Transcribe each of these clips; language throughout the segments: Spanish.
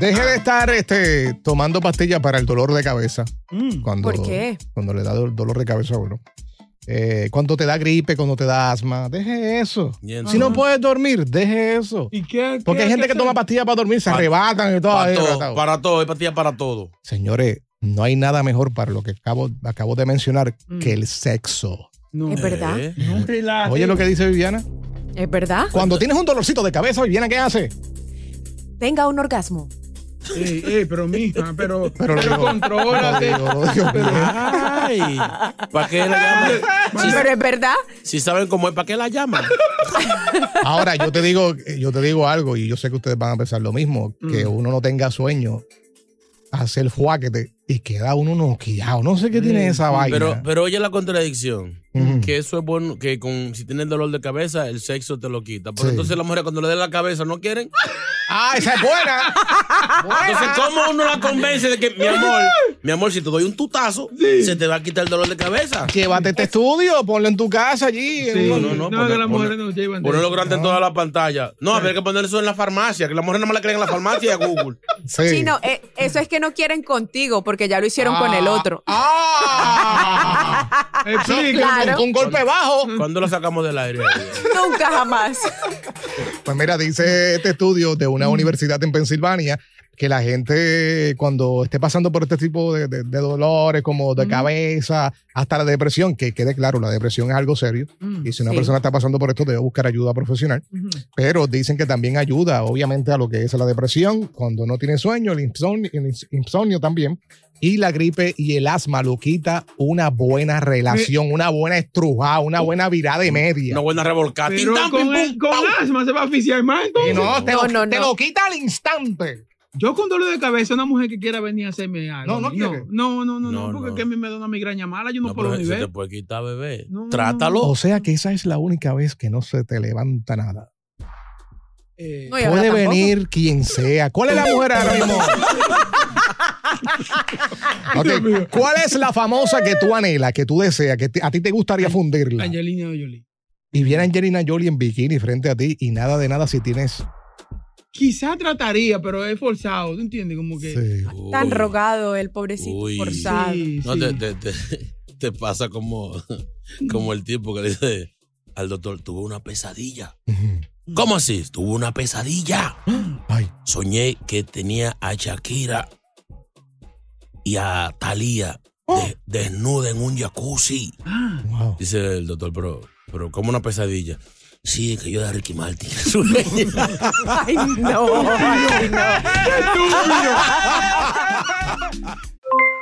deje de estar este, tomando pastillas para el dolor de cabeza. Cuando, ¿Por qué? Cuando le da do- dolor de cabeza a uno. Eh, cuando te da gripe, cuando te da asma, deje eso. Entonces- Si no puedes dormir, deje eso. ¿Y qué? Porque hay gente que toma pastillas para dormir, se Pa- arrebatan y todo. Para ahí, todo, para todo, es patilla para todo. Señores, no hay nada mejor para lo que acabo, acabo de mencionar que el sexo. No, ¿Es verdad? ¿Eh? no. Oye lo que dice Viviana. ¿Es verdad? Cuando tienes un dolorcito de cabeza, Viviana, ¿qué hace? Tenga un orgasmo. Ey, ey, pero mija, pero, Pero pero, contrólate. Ay, ¿para qué la llaman? Si, Pero es verdad. si saben cómo es, ¿para qué la llaman? Ahora, yo te digo, yo te digo algo, y yo sé que ustedes van a pensar lo mismo, que uno no tenga sueño, hacer fuáquete y queda uno noqueado. No sé qué tiene esa vaina. Pero, pero oye la contradicción. Ujú. Que eso es bueno, que con, si tienes dolor de cabeza, el sexo te lo quita. Pero Sí. entonces las mujeres cuando le den la cabeza no quieren. ¡Ah, esa es buena! Entonces, ¿cómo uno la convence de que, mi amor, mi amor, si te doy un tutazo, se te va a quitar el dolor de cabeza? Llévate este estudio, ponlo en tu casa allí. Sí. No, no, no, No, que las mujeres nos llevan grande en toda la pantalla. No, habría que poner eso en la farmacia, que las mujeres no me la creen en la farmacia y a Google. Sí. Chino, eh, eso es que no quieren contigo porque ya lo hicieron con el otro. ¡Ah! Explica. Claro. Un golpe bajo. ¿Cuándo la sacamos del aire? Nunca jamás. Pues mira, dice este estudio de una universidad en Pensilvania que la gente cuando esté pasando por este tipo de, de- de dolores como de cabeza, hasta la depresión, que quede claro, la depresión es algo serio y si una Sí. persona está pasando por esto debe buscar ayuda profesional, pero dicen que también ayuda obviamente a lo que es la depresión, cuando no tiene sueño, el insomnio, el ins- insomnio también. Y la gripe y el asma lo quita una buena relación, una buena estrujada, una buena virada de media. Una buena revolcada. Pero con, el- con asma se va a asfixiar más Y entonces. no, te, No, lo, no, te no. lo quita al instante. Yo con dolor de cabeza, una mujer que quiera venir a hacerme algo. No, no quiere. No, no, no, no, No, porque no. es que a mí me da una migraña mala, yo no, No, puedo ni se ver. te puede quitar, bebé. No, no, Trátalo. O sea que esa es la única vez que no se te levanta nada. Eh, Puede tampoco. venir quien sea. ¿Cuál es la mujer ahora mismo? Ok, ¿Cuál es la famosa que tú anhelas, que tú deseas, que te- a ti te gustaría fundirla? Angelina Jolie. Y viene Angelina Jolie en bikini frente a ti y nada de nada si tienes. Quizá trataría, pero es forzado, ¿tú entiendes? Como que... Sí. Tan Uy. rogado el pobrecito Uy. forzado. Sí, No, sí. te, te, te, te pasa como, como el tipo que le dice al doctor, tuve una pesadilla. ¿Cómo así? Tuve una pesadilla. Ay, Soñé que tenía a Shakira y a Thalía de- desnuda en un jacuzzi. wow. Dice el doctor, pero, pero como una pesadilla. Sí, que yo de Ricky Martin. Ay, no. Ay, no.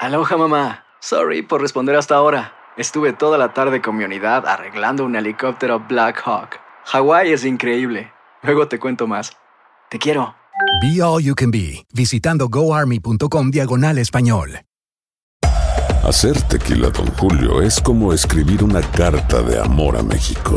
Aloha mamá. Sorry por responder hasta ahora. Estuve toda la tarde con mi unidad arreglando un helicóptero Black Hawk. Hawái es increíble. Luego te cuento más. Te quiero. Be All You Can Be, visitando goarmy.com diagonal español. Hacer tequila, Don Julio, es como escribir una carta de amor a México.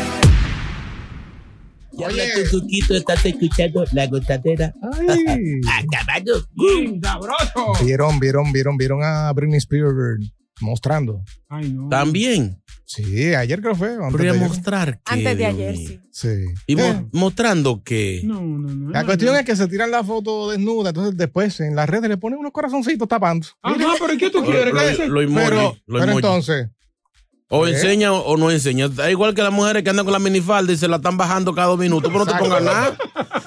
Ya habla tu cuquito, estás escuchando la gozadera. Acabado. sabroso. Vieron, vieron, vieron, vieron a Britney Spears mostrando. Ay, no. También. Sí, ayer creo que fue. antes Podría de ayer. mostrar que. Antes de ayer, mío. sí. Sí. Y mo- Eh, mostrando que. No, no, no. la cuestión es que se tiran la foto desnuda, entonces después en las redes le ponen unos corazoncitos tapando. Ajá, pero ¿qué tú Lo, quieres? lo- lo Pero, lo pero entonces, O ¿Eh? enseña o no enseña. Da igual que las mujeres que andan con la minifalda y se la están bajando cada dos minutos, pero no te pongas nada.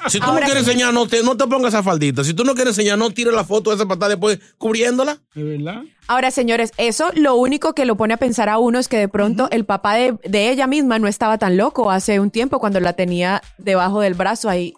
Si tú Ahora no quieres sí. enseñar, no te, no te pongas esa faldita. Si tú no quieres enseñar, no tires la foto de esa patada después cubriéndola. ¿De verdad? Ahora, señores, eso lo único que lo pone a pensar a uno es que de pronto el papá de, de ella misma no estaba tan loco hace un tiempo cuando la tenía debajo del brazo ahí.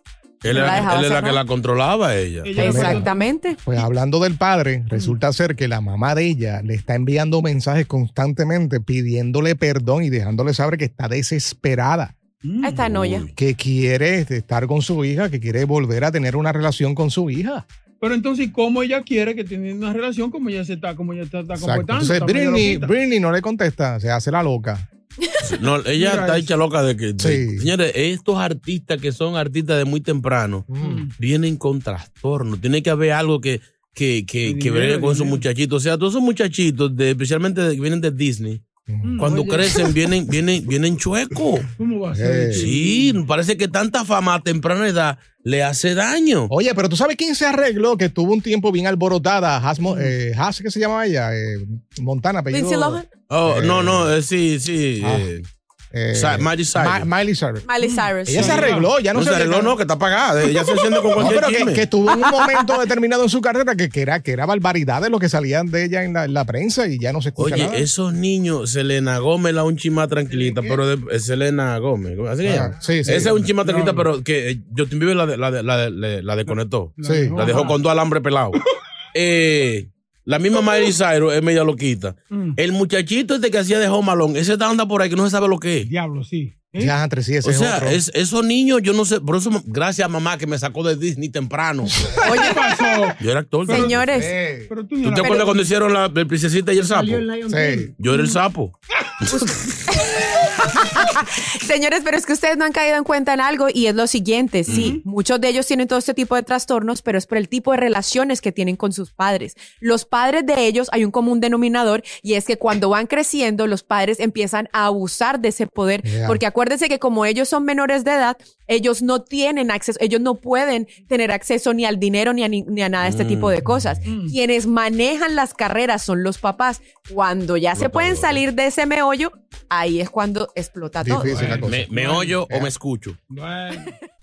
Él, la era- él la que la controlaba ella. Exactamente. pues hablando del padre, resulta ser que la mamá de ella le está enviando mensajes constantemente pidiéndole perdón y dejándole saber que está desesperada, Ahí está Noya. que quiere estar con su hija, que quiere volver a tener una relación con su hija. Pero entonces, ¿cómo ella quiere que tenga una relación como ella se está, como ella está, comportando? Entonces Britney. Britney no le contesta, se hace la loca. No, ella está hecha loca de que. de- Sí. señores, estos artistas que son artistas de muy temprano Mm. vienen con trastorno. Tiene que haber algo que, que, que, que dinero, con esos muchachitos. O sea, todos esos muchachitos, de, especialmente de- que vienen de Disney. Cuando Oye. crecen, vienen, vienen, vienen chuecos. ¿Cómo va a ser? Eh. Sí, parece que tanta fama a temprana edad le hace daño. Oye, pero tú sabes quién se arregló, que tuvo un tiempo bien alborotada, Has, Mo- eh, Has, ¿qué se llamaba ella? Eh, Montana, apellido. Lindsay Lohan. Oh, Eh, no, no, eh, sí, sí. ah, eh, eh, Sa- Miley Cyrus. Ma- Miley Cyrus. Miley Cyrus. Ella sí. se arregló, ya no, no se arregló, no, que está pagada. Ella se enciende con No, cualquier pero que, que tuvo un momento determinado en su carrera que, que era, que era barbaridad de lo que salían de ella en la, en la prensa y ya no se escucha Oye, nada. esos niños, Selena Gómez la un chima tranquilita, pero de, es Selena Gómez, ¿así se Ah, sí, sí. Esa es un chima tranquilita, No. pero que eh, Justin Bieber la, de- la, de- la, de- la, la desconectó. Sí. La dejó con dos alambres pelados. eh, la misma Miley Cyrus es media loquita. Mm. El muchachito este que hacía de Home Alone, ese anda por ahí que no se sabe lo que es. Diablo, sí. ¿Eh? Ya, entre sí, ese O es sea, otro. es, esos niños, yo no sé, por eso, gracias mamá que me sacó de Disney temprano. Oye, ¿qué pasó? Yo era actor. Señores. Pero tú, ¿Tú no te acuerdas cuando hicieron la, el princesita y el sapo? Sí. King. Yo era el sapo. Señores, pero es que ustedes no han caído en cuenta en algo y es lo siguiente, sí, muchos de ellos tienen todo este tipo de trastornos, pero es por el tipo de relaciones que tienen con sus padres. Los padres de ellos hay un común denominador y es que cuando van creciendo los padres empiezan a abusar de ese poder, Yeah. porque acuérdense que como ellos son menores de edad, ellos no tienen acceso, ellos no pueden tener acceso ni al dinero ni a, ni, ni a nada de este tipo de cosas. Quienes manejan las carreras son los papás. Cuando ya se pueden salir de ese meollo, ahí es cuando explota todo. Difícil la cosa. ¿Me, me oyo o me escucho? Bueno.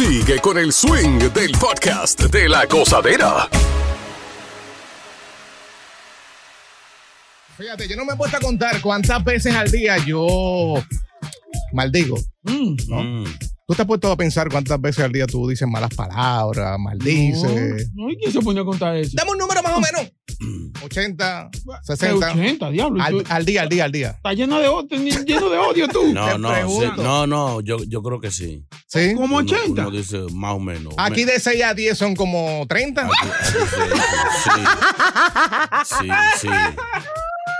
Sigue con el swing del podcast de la gozadera. Fíjate, yo no me he puesto a contar cuántas veces al día yo maldigo. ¿no? Mm. ¿Tú te has puesto a pensar cuántas veces al día tú dices malas palabras, maldices? No, ¿y quién se pone a contar eso? Dame un número más o menos. 80, 60. 80, diablo. Al, al día, al día, al día. Está lleno de odio, lleno de odio tú. No, no, sí, no, no, yo, yo creo que sí. ¿Sí? Como Uno- 80. Uno dice más o menos. Aquí de 6 a 10 son como 30. Sí, sí.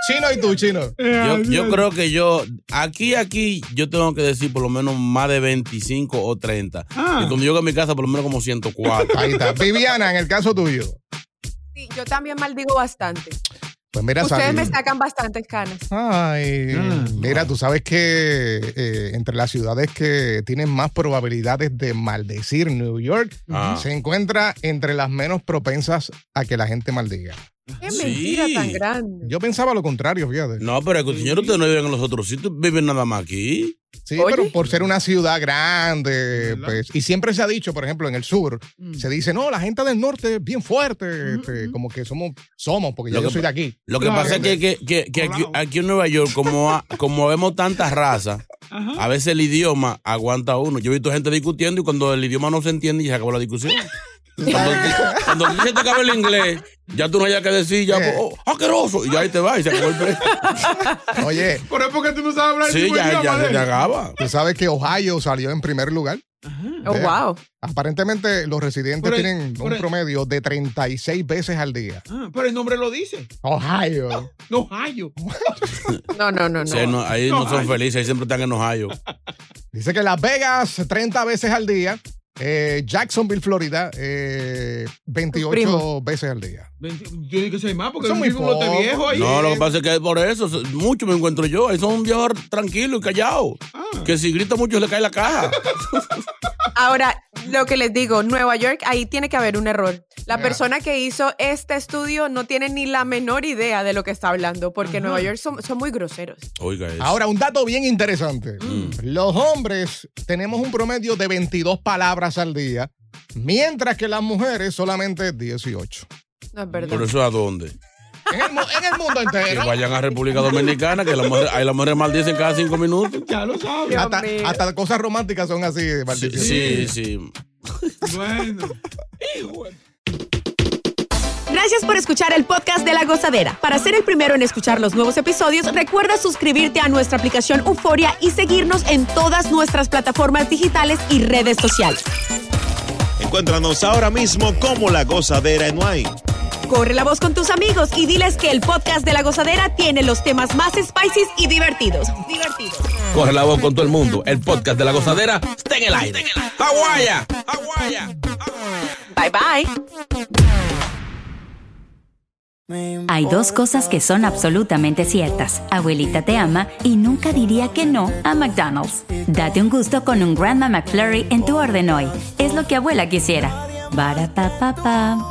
Chino y tú, chino. Yo, yo creo que yo, aquí, aquí, yo tengo que decir por lo menos más de 25 o 30. Ah. Y cuando llego a mi casa, por lo menos como 104. Ahí está. Viviana, en el caso tuyo. Yo también maldigo bastante. Pues mira, Ustedes me sacan bastantes canas. Ay, mira, tú sabes que eh, entre las ciudades que tienen más probabilidades de maldecir New York, Ah. se encuentra entre las menos propensas a que la gente maldiga. Qué Sí. mentira tan grande. Yo pensaba lo contrario, fíjate. No, pero señor, ustedes no viven en los otros sitios, viven nada más aquí. Sí, Oye. pero por ser una ciudad grande, pues, y siempre se ha dicho, por ejemplo, en el sur, Mm. se dice, no, la gente del norte es bien fuerte, este, como que somos, somos, porque yo que soy de aquí. Lo que Claro. pasa es que, que- que- que aquí, aquí en Nueva York, como, ha- como vemos tantas razas, Ajá. a veces el idioma aguanta uno. Yo he visto gente discutiendo y cuando el idioma no se entiende, ya se acabó la discusión. Cuando, cuando a se te acaba el inglés, ya tú no hayas que decir, ya, Eh. oh, asqueroso, y ya ahí te va y se acabó el break. Oye, Pero es porque tú no sabes hablar Sí, ya, idioma ya te acaba. tú sabes que Ohio salió en primer lugar. Oh, wow. Aparentemente los residentes tienen un el- promedio de 36 veces al día. Ah, pero el nombre lo dice. Ohio. No hallo. No, no, no, no. Sí, no, ahí no son felices, ahí siempre están enojados. Dice que Las Vegas 30 veces al día. Eh, Jacksonville, Florida, eh, 28 primo. veces al día. Yo digo que soy más porque Son muy un lote viejo ahí. No, lo que pasa es que por eso, mucho me encuentro yo. Ahí son viejos tranquilos y callados. Ah. Que si grita mucho le cae la caja. Ahora, lo que les digo, Nueva York, ahí tiene que haber un error. La persona que hizo este estudio no tiene ni la menor idea de lo que está hablando, porque en Nueva York son, son muy groseros. Oiga eso. Ahora, un dato bien interesante. Los hombres tenemos un promedio de 22 palabras al día, mientras que las mujeres solamente 18. No es verdad. ¿Pero eso a dónde? En el, mu- en el mundo Que entero. vayan a República Dominicana, que la mujer, ahí las mujeres maldicen cada cinco minutos. Ya lo sabes. Hasta, hasta cosas románticas son así, de Sí, sí, sí. Bueno. Gracias por escuchar el podcast de La Gozadera. Para ser el primero en escuchar los nuevos episodios, recuerda suscribirte a nuestra aplicación Euforia y seguirnos en todas nuestras plataformas digitales y redes sociales. Encuéntranos ahora mismo como La Gozadera en Wine. Corre la voz con tus amigos y diles que el podcast de La Gozadera tiene los temas más spicy y divertidos. Divertidos. Corre la voz con todo el mundo. El podcast de la gozadera está en el aire. ¡Aguaya! ¡Aguaya! Bye bye. Hay dos cosas que son absolutamente ciertas. Abuelita te ama y nunca diría que no a McDonald's. Date un gusto con un Grandma McFlurry en tu orden hoy. Es lo que abuela quisiera. Barapapapa.